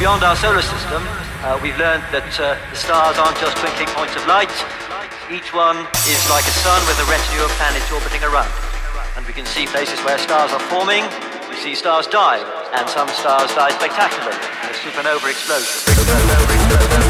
beyond our solar system, uh, we've learned that uh, the stars aren't just twinkling points of light. Each one is like a sun with a retinue of planets orbiting around. And we can see places where stars are forming, we see stars die, and some stars die spectacularly, a supernova explosion.